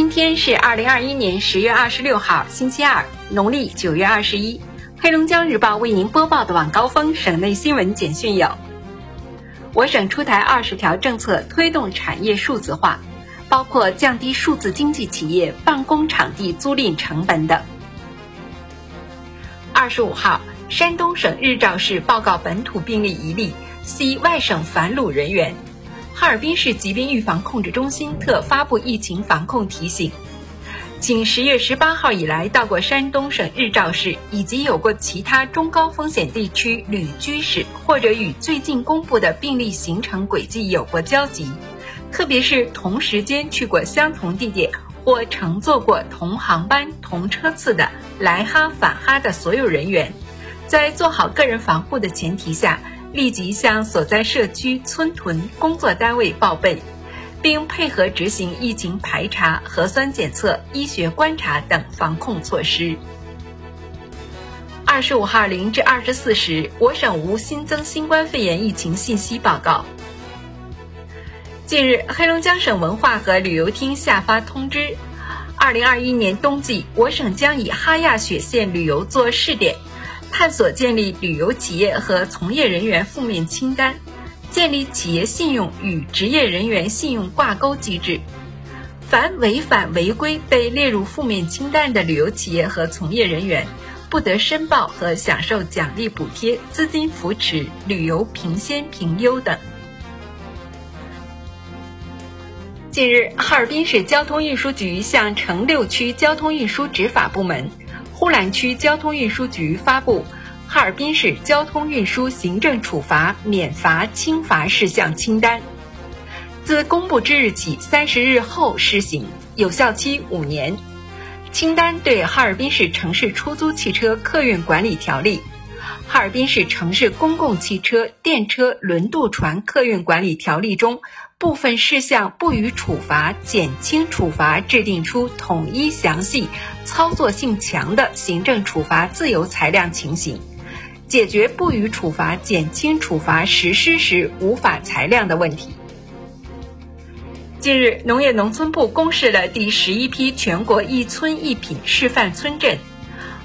今天是二零二一年十月二十六号，星期二，农历九月二十一。黑龙江日报为您播报的晚高峰省内新闻简讯有：我省出台二十条政策，推动产业数字化，包括降低数字经济企业办公场地租赁成本等。二十五号，山东省日照市报告本土病例一例，系外省返鲁人员。哈尔滨市疾病预防控制中心特发布疫情防控提醒，请十月十八号以来到过山东省日照市以及有过其他中高风险地区旅居史，或者与最近公布的病例形成轨迹有过交集，特别是同时间去过相同地点或乘坐过同航班同车次的来哈返哈的所有人员，在做好个人防护的前提下。立即向所在社区村屯工作单位报备，并配合执行疫情排查、核酸检测、医学观察等防控措施。二十五号零至二十四时，我省无新增新冠肺炎疫情信息报告。近日，黑龙江省文化和旅游厅下发通知，二零二一年冬季，我省将以哈亚雪线旅游做试点。探索建立旅游企业和从业人员负面清单，建立企业信用与职业人员信用挂钩机制。凡违反违规被列入负面清单的旅游企业和从业人员，不得申报和享受奖励补贴、资金扶持、旅游评先评优等。近日，哈尔滨市交通运输局向城六区交通运输执法部门。呼兰区交通运输局发布哈尔滨市交通运输行政处罚免罚轻罚事项清单，自公布之日起三十日后施行，有效期五年。清单对哈尔滨市城市出租汽车客运管理条例、哈尔滨市城市公共汽车、电车、轮渡船客运管理条例中。部分事项不予处罚、减轻处罚制定出统一、详细、操作性强的行政处罚自由裁量情形，解决不予处罚、减轻处罚实施时无法裁量的问题。近日，农业农村部公示了第十一批全国一村一品示范村镇。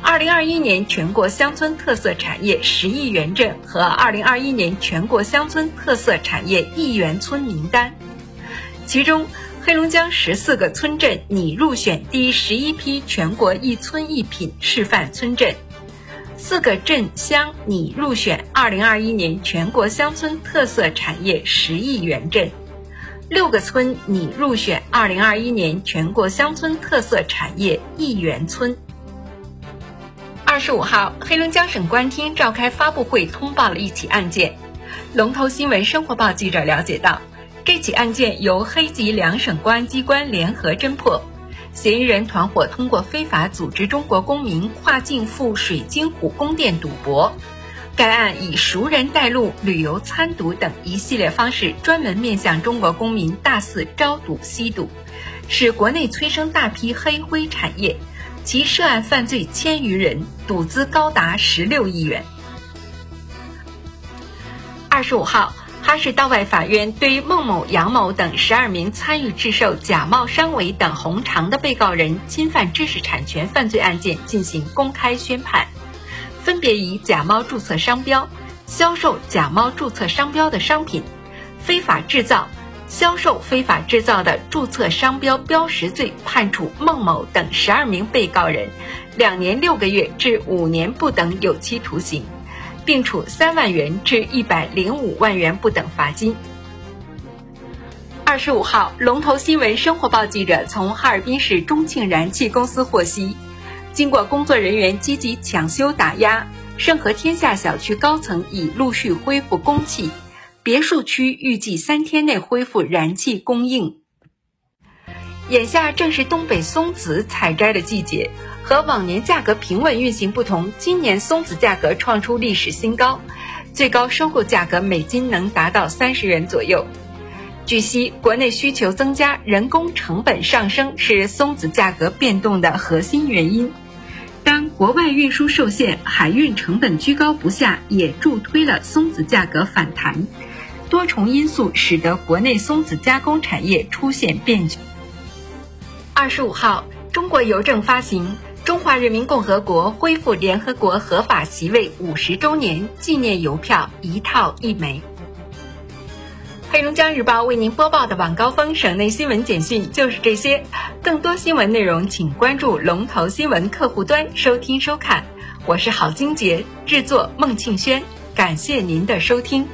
二零二一年全国乡村特色产业十亿元镇和二零二一年全国乡村特色产业亿元村名单，其中黑龙江十四个村镇拟入选第十一批全国一村一品示范村镇，四个镇乡拟入选二零二一年全国乡村特色产业十亿元镇，六个村拟入选二零二一年全国乡村特色产业亿元村。二十五号，黑龙江省公安厅召开发布会，通报了一起案件。龙头新闻生活报记者了解到，这起案件由黑吉两省公安机关联合侦破，嫌疑人团伙通过非法组织中国公民跨境赴水晶湖宫殿赌博。该案以熟人带路、旅游参赌等一系列方式，专门面向中国公民大肆招赌吸赌，使国内催生大批黑灰产业。其涉案犯罪千余人，赌资高达十六亿元。二十五号，哈市道外法院对孟某、杨某等十二名参与制售假冒商伪等红肠的被告人侵犯知识产权犯罪案件进行公开宣判，分别以假冒注册商标、销售假冒注册商标的商品、非法制造。销售非法制造的注册商标标识罪，判处孟某等十二名被告人两年六个月至五年不等有期徒刑，并处三万元至一百零五万元不等罚金。二十五号，龙头新闻生活报记者从哈尔滨市中庆燃气公司获悉，经过工作人员积极抢修打压，盛和天下小区高层已陆续恢复供气。别墅区预计三天内恢复燃气供应。眼下正是东北松子采摘的季节，和往年价格平稳运行不同，今年松子价格创出历史新高，最高收购价格每斤能达到三十元左右。据悉，国内需求增加，人工成本上升是松子价格变动的核心原因。当国外运输受限，海运成本居高不下，也助推了松子价格反弹。多重因素使得国内松子加工产业出现变局。二十五号，中国邮政发行《中华人民共和国恢复联合国合法席位五十周年纪念邮票》一套一枚。黑龙江日报为您播报的晚高峰省内新闻简讯就是这些，更多新闻内容请关注龙头新闻客户端收听收看。我是郝金杰，制作孟庆轩，感谢您的收听。